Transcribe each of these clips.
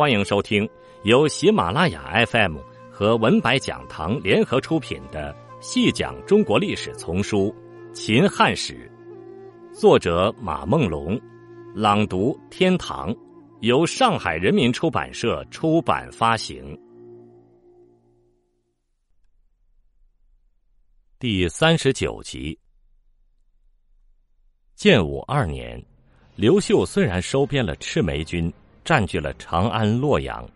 欢迎收听由喜马拉雅 FM 和文白讲堂联合出品的《细讲中国历史丛书·秦汉史》，作者马梦龙，朗读天堂，由上海人民出版社出版发行。第三十九集。建武二年，刘秀虽然收编了赤眉军。占据了长安、洛阳，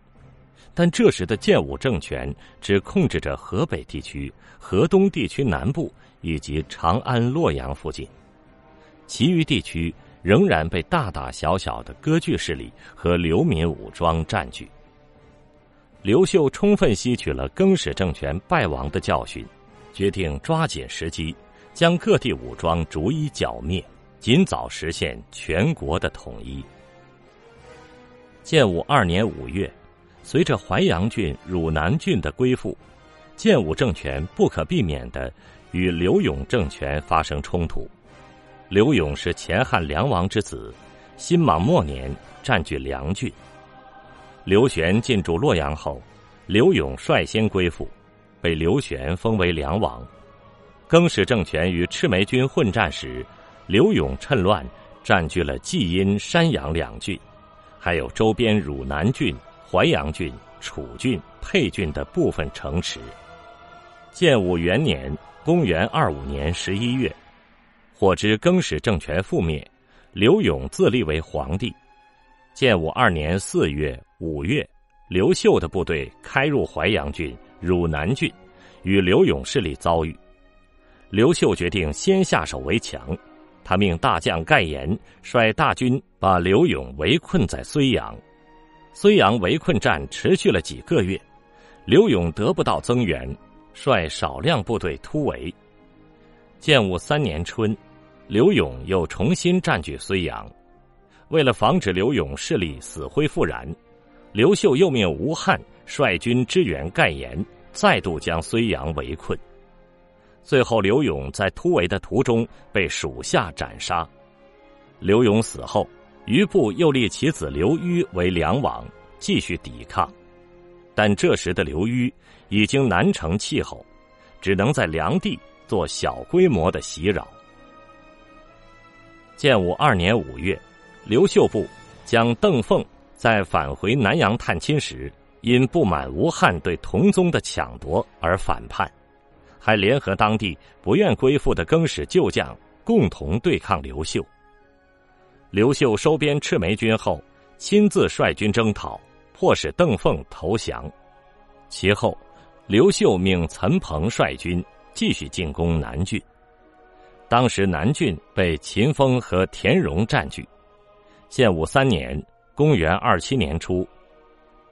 但这时的建武政权只控制着河北地区、河东地区南部以及长安、洛阳附近，其余地区仍然被大大小小的割据势力和流民武装占据。刘秀充分吸取了更始政权败亡的教训，决定抓紧时机，将各地武装逐一剿灭，尽早实现全国的统一。建武二年五月，随着淮阳郡、汝南郡的归附，建武政权不可避免的与刘永政权发生冲突。刘永是前汉梁王之子，辛卯末年占据梁郡。刘玄进驻洛阳后，刘永率先归附，被刘玄封为梁王。更始政权与赤眉军混战时，刘永趁乱占据了济阴、山阳两郡。还有周边汝南郡、淮阳郡、楚郡、沛郡的部分城池。建武元年（公元二五年）十一月，获知更始政权覆灭，刘永自立为皇帝。建武二年四月、五月，刘秀的部队开入淮阳郡、汝南郡，与刘永势力遭遇。刘秀决定先下手为强。他命大将盖延率大军把刘勇围困在睢阳，睢阳围困战持续了几个月，刘勇得不到增援，率少量部队突围。建武三年春，刘勇又重新占据睢阳，为了防止刘勇势力死灰复燃，刘秀又命吴汉率军支援盖延，再度将睢阳围困。最后，刘永在突围的途中被属下斩杀。刘永死后，余部又立其子刘虞为梁王，继续抵抗。但这时的刘虞已经难成气候，只能在梁地做小规模的袭扰。建武二年五月，刘秀部将邓凤在返回南阳探亲时，因不满吴汉对同宗的抢夺而反叛。还联合当地不愿归附的更始旧将，共同对抗刘秀。刘秀收编赤眉军后，亲自率军征讨，迫使邓凤投降。其后，刘秀命岑彭率军继续进攻南郡。当时南郡被秦风和田荣占据。建武三年（公元二七年初），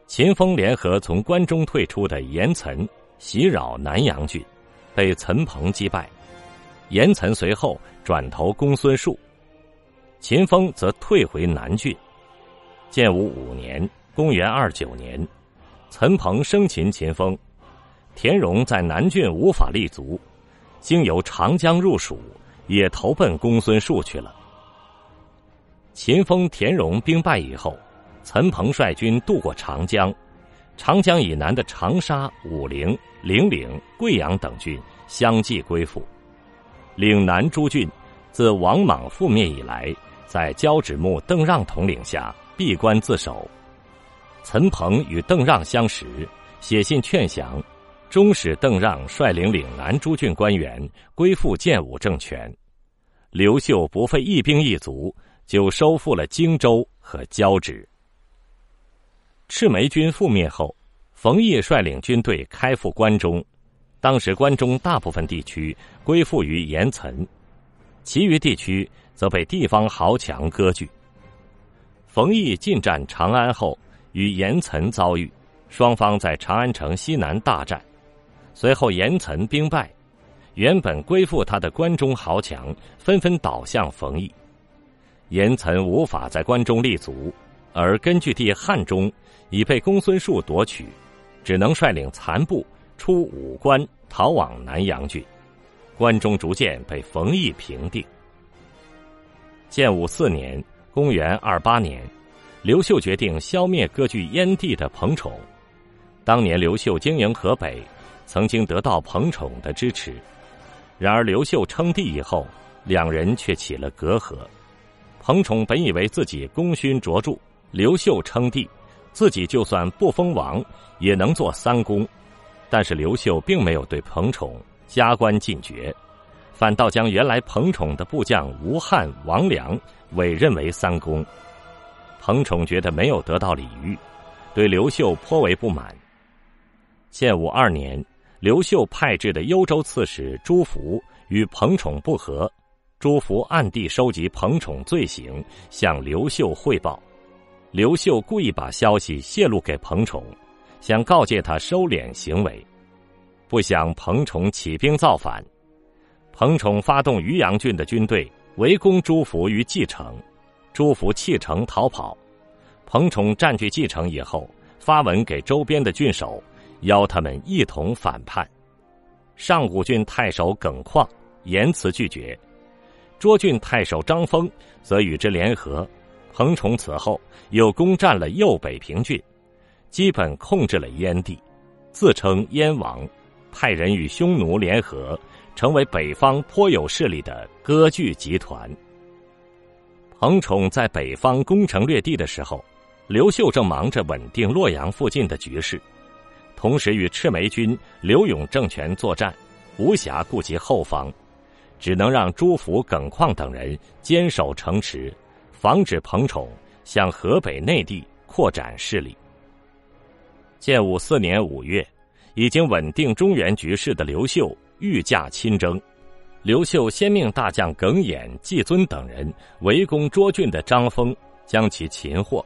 秦风联合从关中退出的严岑，袭扰南阳郡。被岑彭击败，严岑随后转投公孙述，秦风则退回南郡。建武五年（公元二九年），岑彭生擒秦风，田荣在南郡无法立足，经由长江入蜀，也投奔公孙述去了。秦风、田荣兵败以后，岑彭率军渡过长江。长江以南的长沙、武陵、零陵、贵阳等郡相继归附。岭南诸郡自王莽覆灭以来，在交趾木邓让统领下闭关自守。岑彭与邓让相识，写信劝降，终使邓让率领岭南诸郡官员归附建武政权。刘秀不费一兵一卒，就收复了荆州和交趾。赤眉军覆灭后，冯异率领军队开赴关中。当时关中大部分地区归附于严岑，其余地区则被地方豪强割据。冯异进占长安后，与严岑遭遇，双方在长安城西南大战。随后严岑兵败，原本归附他的关中豪强纷纷倒向冯异，严岑无法在关中立足。而根据地汉中已被公孙述夺取，只能率领残部出武关，逃往南阳郡。关中逐渐被冯异平定。建武四年（公元二八年），刘秀决定消灭割据燕地的彭宠。当年刘秀经营河北，曾经得到彭宠的支持。然而刘秀称帝以后，两人却起了隔阂。彭宠本以为自己功勋卓著，刘秀称帝，自己就算不封王，也能做三公。但是刘秀并没有对彭宠加官进爵，反倒将原来彭宠的部将吴汉、王良委任为三公。彭宠觉得没有得到礼遇，对刘秀颇为不满。建武二年，刘秀派至的幽州刺史朱福与彭宠不和，朱福暗地收集彭宠罪行，向刘秀汇报。刘秀故意把消息泄露给彭宠，想告诫他收敛行为，不想彭宠起兵造反。彭宠发动渔阳郡的军队围攻朱福于蓟城。朱福弃城逃跑，彭宠占据蓟城以后，发文给周边的郡守，邀他们一同反叛。上古郡太守耿况严辞拒绝，涿郡太守张丰则与之联合。彭宠此后又攻占了右北平郡，基本控制了燕地，自称燕王，派人与匈奴联合，成为北方颇有势力的割据集团。彭宠在北方攻城略地的时候，刘秀正忙着稳定洛阳附近的局势，同时与赤眉军刘永政权作战，无暇顾及后方，只能让朱福、耿况等人坚守城池，防止彭宠向河北内地扩展势力。建武四年五月，已经稳定中原局势的刘秀御驾亲征。刘秀先命大将耿弇、季尊等人围攻涿郡的张丰，将其擒获；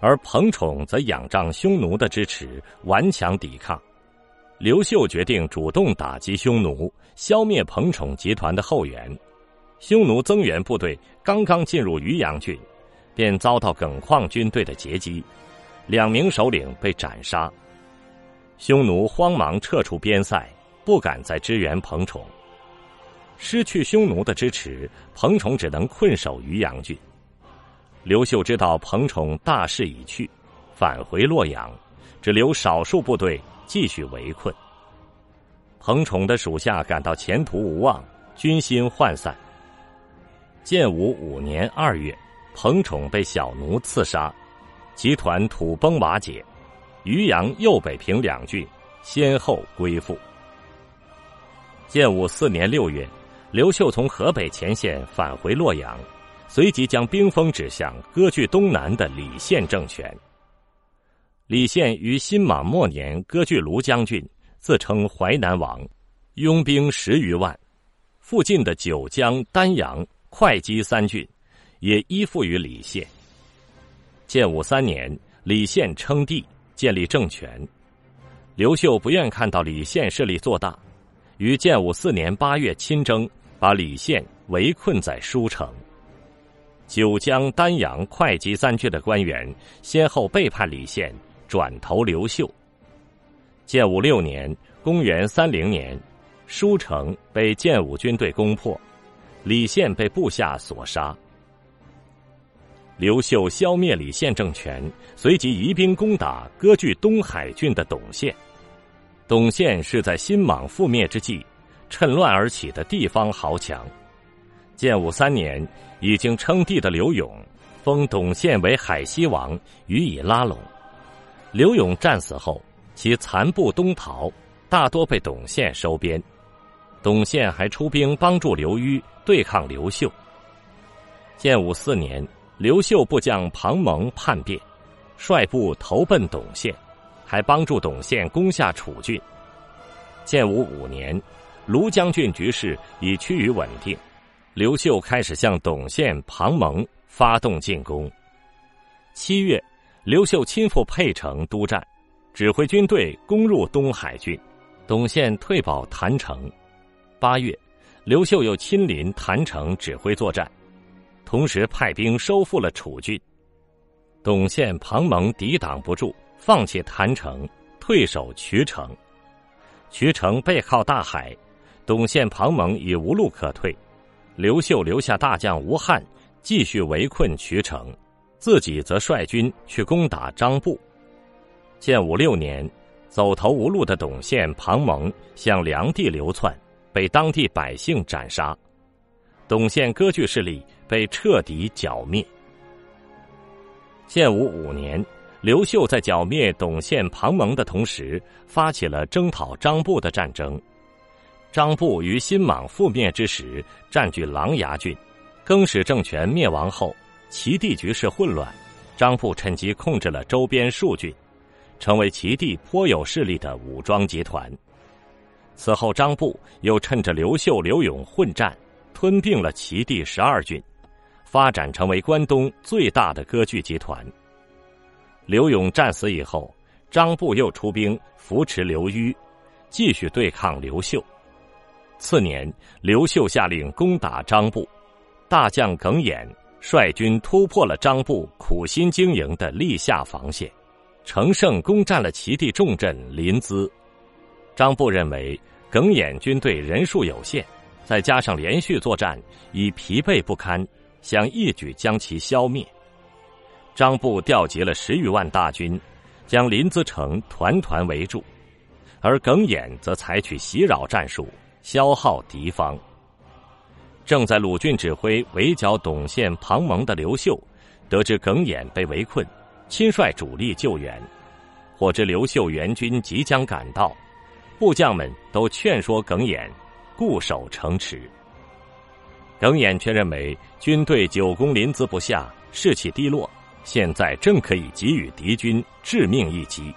而彭宠则仰仗匈奴的支持，顽强抵抗。刘秀决定主动打击匈奴，消灭彭宠集团的后援。匈奴增援部队刚刚进入渔阳郡，便遭到耿况军队的截击，两名首领被斩杀。匈奴慌忙撤出边塞，不敢再支援彭宠。失去匈奴的支持，彭宠只能困守渔阳郡。刘秀知道彭宠大势已去，返回洛阳，只留少数部队继续围困。彭宠的属下感到前途无望，军心涣散。建武五年二月，彭宠被小奴刺杀，集团土崩瓦解，渔阳、右北平两郡先后归附。建武四年六月。刘秀从河北前线返回洛阳，随即将兵锋指向割据东南的李宪政权。李宪于辛卯末年割据庐江郡，自称淮南王，拥兵十余万。附近的九江、丹阳、会稽三郡也依附于李宪。建武三年，李宪称帝，建立政权。刘秀不愿看到李宪势力做大，于建武四年八月亲征。把李宪围困在舒城，九江、丹阳、会稽三郡的官员先后背叛李宪，转投刘秀。建武六年（公元三零年），舒城被建武军队攻破，李宪被部下所杀。刘秀消灭李宪政权，随即移兵攻打割据东海郡的董宪。董宪是在新莽覆灭之际。趁乱而起的地方豪强。建武三年，已经称帝的刘永封董宪为海西王，予以拉拢。刘永战死后，其残部东逃，大多被董宪收编。董宪还出兵帮助刘虞对抗刘秀。建武四年，刘秀部将庞萌叛变，率部投奔董宪，还帮助董宪攻下楚郡。建武五年。庐江郡局势已趋于稳定，刘秀开始向董宪、庞萌发动进攻。七月，刘秀亲赴沛城督战，指挥军队攻入东海郡，董宪退保郯城。八月，刘秀又亲临郯城指挥作战，同时派兵收复了楚郡。董宪、庞蒙抵挡不住，放弃郯城，退守渠城。渠城背靠大海。董宪、庞蒙已无路可退，刘秀留下大将吴汉继续围困渠城。自己则率军去攻打张布。建武六年，走投无路的董宪、庞蒙向梁地流窜，被当地百姓斩杀，董宪割据势力被彻底剿灭。建武五年，刘秀在剿灭董宪、庞蒙的同时，发起了征讨张布的战争。张布于新莽覆灭之时，占据琅琊郡。更始政权灭亡后，齐地局势混乱，张布趁机控制了周边数郡，成为齐地颇有势力的武装集团。此后，张布又趁着刘秀、刘勇混战，吞并了齐地十二郡，发展成为关东最大的割据集团。刘勇战死以后，张布又出兵扶持刘虞，继续对抗刘秀。次年，刘秀下令攻打张布。大将耿弇率军突破了张布苦心经营的立下防线，乘胜攻占了齐地重镇临淄。张布认为耿弇军队人数有限，再加上连续作战已疲惫不堪，想一举将其消灭。张布调集了十余万大军，将临淄城团团围住，而耿弇则采取袭扰战术，消耗敌方。正在鲁郡指挥围剿董宪、庞蒙的刘秀，得知耿弇被围困，亲率主力救援。获知刘秀援军即将赶到，部将们都劝说耿弇固守城池。耿弇却认为军队久攻临淄不下，士气低落，现在正可以给予敌军致命一击。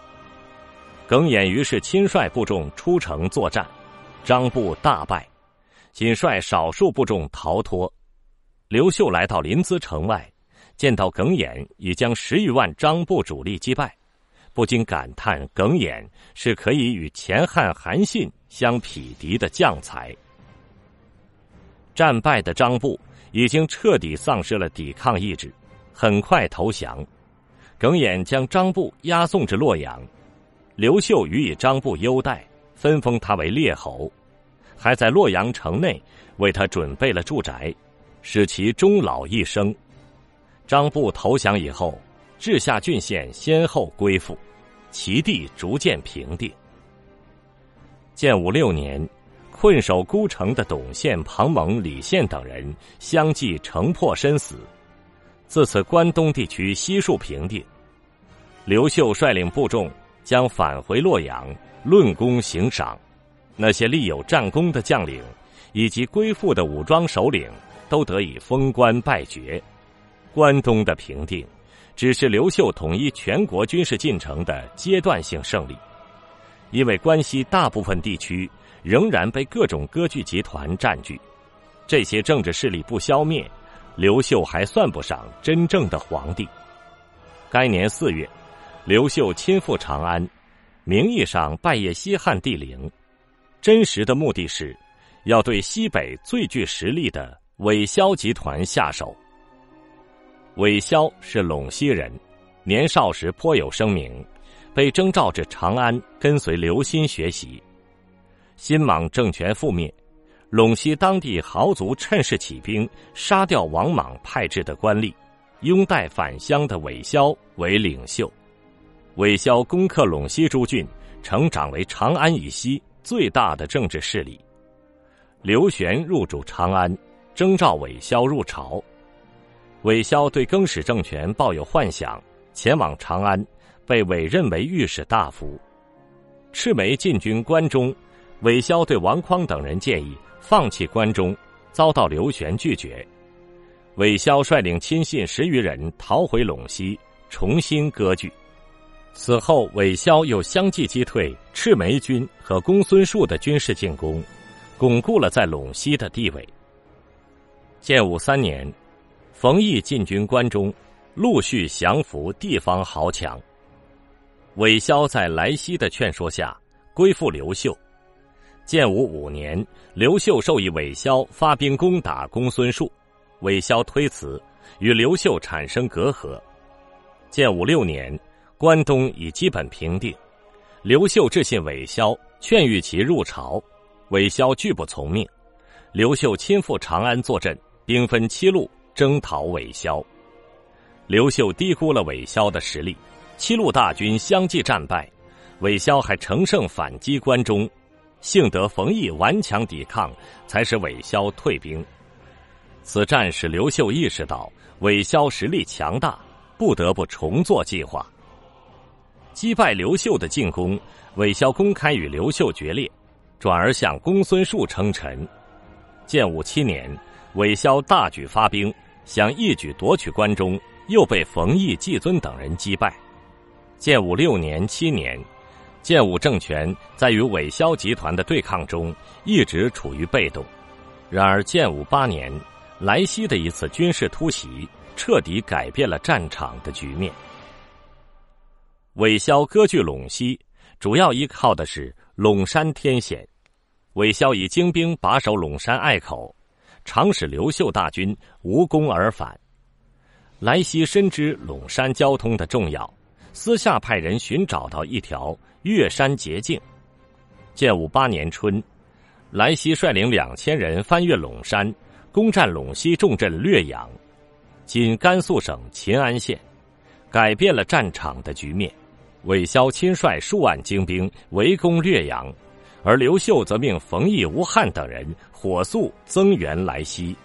耿弇于是亲率部众出城作战，张布大败。仅率少数部众逃脱。刘秀来到临淄城外，见到耿弇已将十余万张部主力击败，不禁感叹：耿弇是可以与前汉韩信相匹敌的将才。战败的张布已经彻底丧失了抵抗意志，很快投降。耿弇将张布押送至洛阳，刘秀予以张布优待，分封他为列侯。还在洛阳城内为他准备了住宅，使其终老一生。张布投降以后，治下郡县先后归附，齐地逐渐平定。建武六年，困守孤城的董宪、庞蒙、李宪等人相继城破身死，自此关东地区悉数平定。刘秀率领部众将返回洛阳，论功行赏。那些立有战功的将领，以及归附的武装首领，都得以封官拜爵。关东的平定，只是刘秀统一全国军事进程的阶段性胜利，因为关西大部分地区仍然被各种割据集团占据，这些政治势力不消灭，刘秀还算不上真正的皇帝。该年四月，刘秀亲赴长安，名义上拜谒西汉帝陵。真实的目的是，要对西北最具实力的韦骁集团下手。韦骁是陇西人，年少时颇有声名，被征召至长安跟随刘歆学习。新莽政权覆灭，陇西当地豪族趁势起兵，杀掉王莽派至的官吏，拥戴返乡的韦骁为领袖。韦骁攻克陇西诸郡，成长为长安以西。最大的政治势力，刘玄入主长安，征召韦骁入朝。韦骁对更始政权抱有幻想，前往长安，被委任为御史大夫。赤眉进军关中，韦骁对王匡等人建议放弃关中，遭到刘玄拒绝。韦骁率领亲信十余人逃回陇西，重新割据。此后，韦骁又相继击退赤眉军和公孙述的军事进攻，巩固了在陇西的地位。建武三年，冯异进军关中，陆续降服地方豪强。韦骁在来西的劝说下，归附刘秀。建武五年，刘秀授意韦骁发兵攻打公孙述，韦骁推辞，与刘秀产生隔阂。建武六年。关东已基本平定，刘秀致信韦骁，劝谕其入朝，韦骁拒不从命。刘秀亲赴长安坐镇，兵分七路征讨韦骁。刘秀低估了韦骁的实力，七路大军相继战败，韦骁还乘胜反击关中，幸得冯异顽强抵抗，才使韦骁退兵。此战使刘秀意识到韦骁实力强大，不得不重做计划。击败刘秀的进攻，韦骁公开与刘秀决裂，转而向公孙述称臣。建武七年，韦骁大举发兵，想一举夺取关中，又被冯异、季尊等人击败。建武六年、七年，建武政权在与韦骁集团的对抗中一直处于被动。然而建武八年，莱西的一次军事突袭，彻底改变了战场的局面。韦骁割据陇西，主要依靠的是陇山天险。韦骁以精兵把守陇山隘口，常使刘秀大军无功而返。莱西深知陇山交通的重要，私下派人寻找到一条越山捷径。建武八年春，莱西率领两千人翻越陇山，攻占陇西重镇略阳（今甘肃省秦安县），改变了战场的局面。韦骁亲率数万精兵围攻略阳。而刘秀则命冯异、吴汉等人火速增援莱西。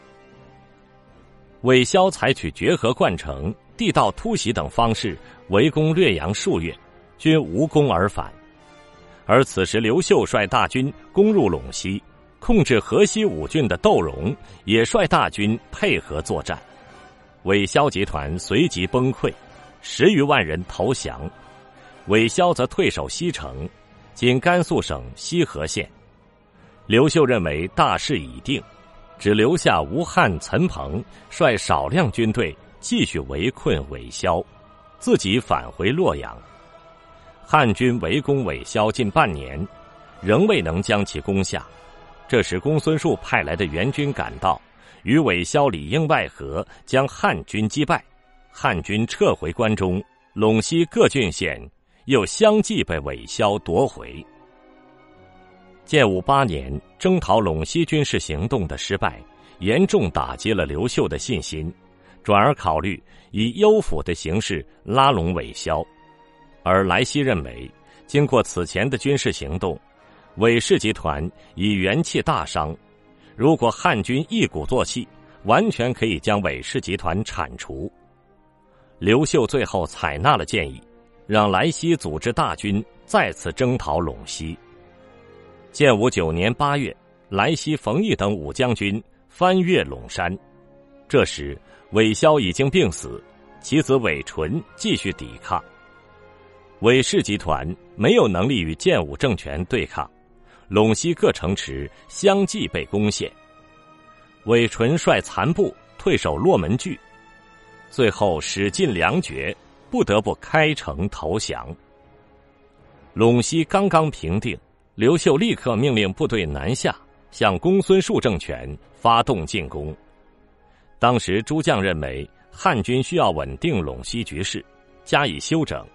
韦骁采取决河灌城、地道突袭等方式围攻略阳数月，均无功而返。而此时刘秀率大军攻入陇西，控制河西五郡的窦融也率大军配合作战，韦骁集团随即崩溃，十余万人投降，韦骁则退守西城。今甘肃省西河县，刘秀认为大势已定，只留下吴汉、岑彭率少量军队继续围困韦骁，自己返回洛阳。汉军围攻韦骁近半年，仍未能将其攻下。这时，公孙述派来的援军赶到，与韦骁里应外合，将汉军击败。汉军撤回关中、陇西各郡县。又相继被韦骁夺回。建武八年征讨陇西军事行动的失败，严重打击了刘秀的信心，转而考虑以幽抚的形式拉拢韦骁。而莱西认为，经过此前的军事行动，韦氏集团已元气大伤，如果汉军一鼓作气，完全可以将韦氏集团铲除。刘秀最后采纳了建议。让莱西组织大军再次征讨陇西。建武九年八月，莱西、冯异等五将军翻越陇山。这时，韦骁已经病死，其子韦纯继续抵抗。韦氏集团没有能力与建武政权对抗，陇西各城池相继被攻陷。韦纯率残部退守洛门据，最后使尽粮绝。不得不开城投降。陇西刚刚平定，刘秀立刻命令部队南下，向公孙述政权发动进攻。当时诸将认为汉军需要稳定陇西局势，加以休整，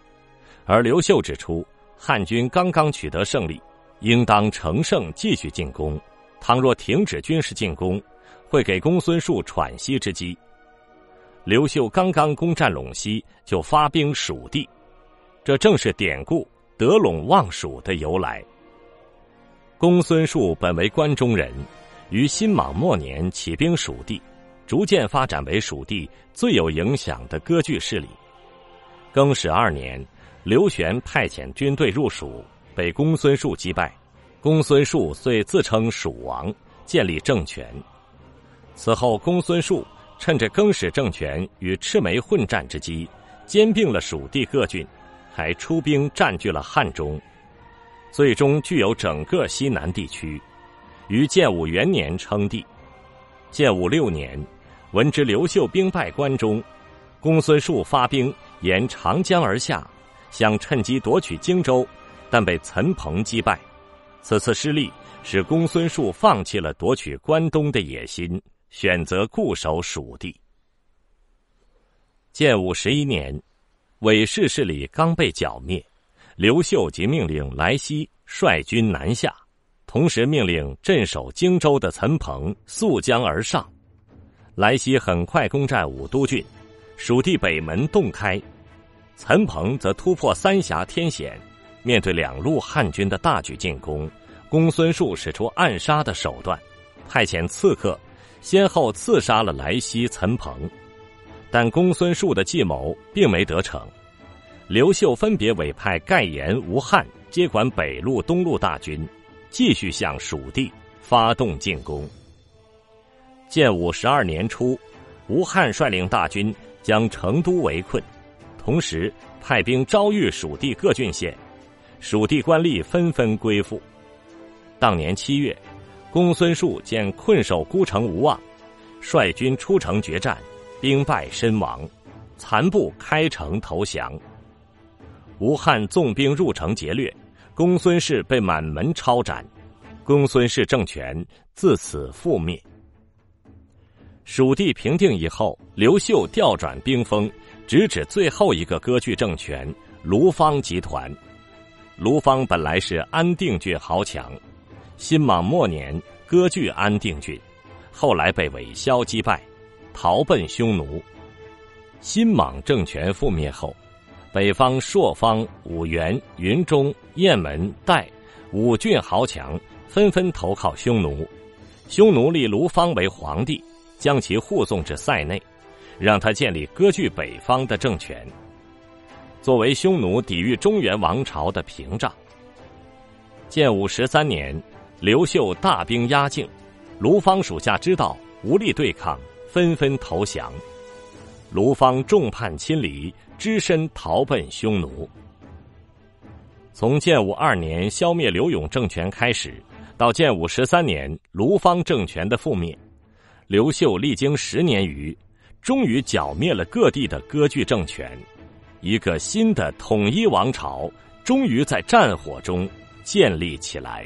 而刘秀指出汉军刚刚取得胜利，应当乘胜继续进攻。倘若停止军事进攻，会给公孙述喘息之机。刘秀刚刚攻占陇西，就发兵蜀地，这正是典故“得陇望蜀”的由来。公孙述本为关中人，于新莽末年起兵蜀地，逐渐发展为蜀地最有影响的割据势力。更始二年，刘玄派遣军队入蜀，被公孙述击败，公孙述遂自称蜀王，建立政权。此后，公孙述。趁着更始政权与赤眉混战之机，兼并了蜀地各郡，还出兵占据了汉中，最终具有整个西南地区。于建武元年称帝。建武六年，闻知刘秀兵败关中，公孙述发兵沿长江而下，想趁机夺取荆州，但被岑彭击败。此次失利，使公孙述放弃了夺取关东的野心。选择固守蜀地。建武十一年，韦氏势力刚被剿灭，刘秀即命令莱西率军南下，同时命令镇守荆州的岑彭溯江而上。莱西很快攻占武都郡，蜀地北门洞开，岑彭则突破三峡天险，面对两路汉军的大举进攻，公孙述使出暗杀的手段，派遣刺客先后刺杀了莱西、岑彭，但公孙述的计谋并没得逞。刘秀分别委派盖延、吴汉接管北路、东路大军，继续向蜀地发动进攻。建武十二年初，吴汉率领大军。将成都围困，同时派兵招谕蜀地各郡县，蜀地官吏纷纷归附。当年七月，公孙述见困守孤城无望，率军出城决战，兵败身亡，残部开城投降。吴汉纵兵入城劫掠，公孙氏被满门抄斩，公孙氏政权自此覆灭。蜀地平定以后，刘秀调转兵锋，直指最后一个割据政权卢方集团。卢方本来是安定郡豪强，新莽末年割据安定郡，后来被韦骁击败，逃奔匈奴。新莽政权覆灭后，北方朔方、五原、云中、雁门、代五郡豪强纷纷投靠匈奴，匈奴立卢方为皇帝。将其护送至塞内，让他建立割据北方的政权，作为匈奴抵御中原王朝的屏障。建武十三年，刘秀大兵压境，卢方属下知道无力对抗，纷纷投降。卢方众叛亲离，只身逃奔匈奴。从建武二年消灭刘永政权开始，到建武十三年卢方政权的覆灭。刘秀历经十年余，终于剿灭了各地的割据政权，一个新的统一王朝终于在战火中建立起来。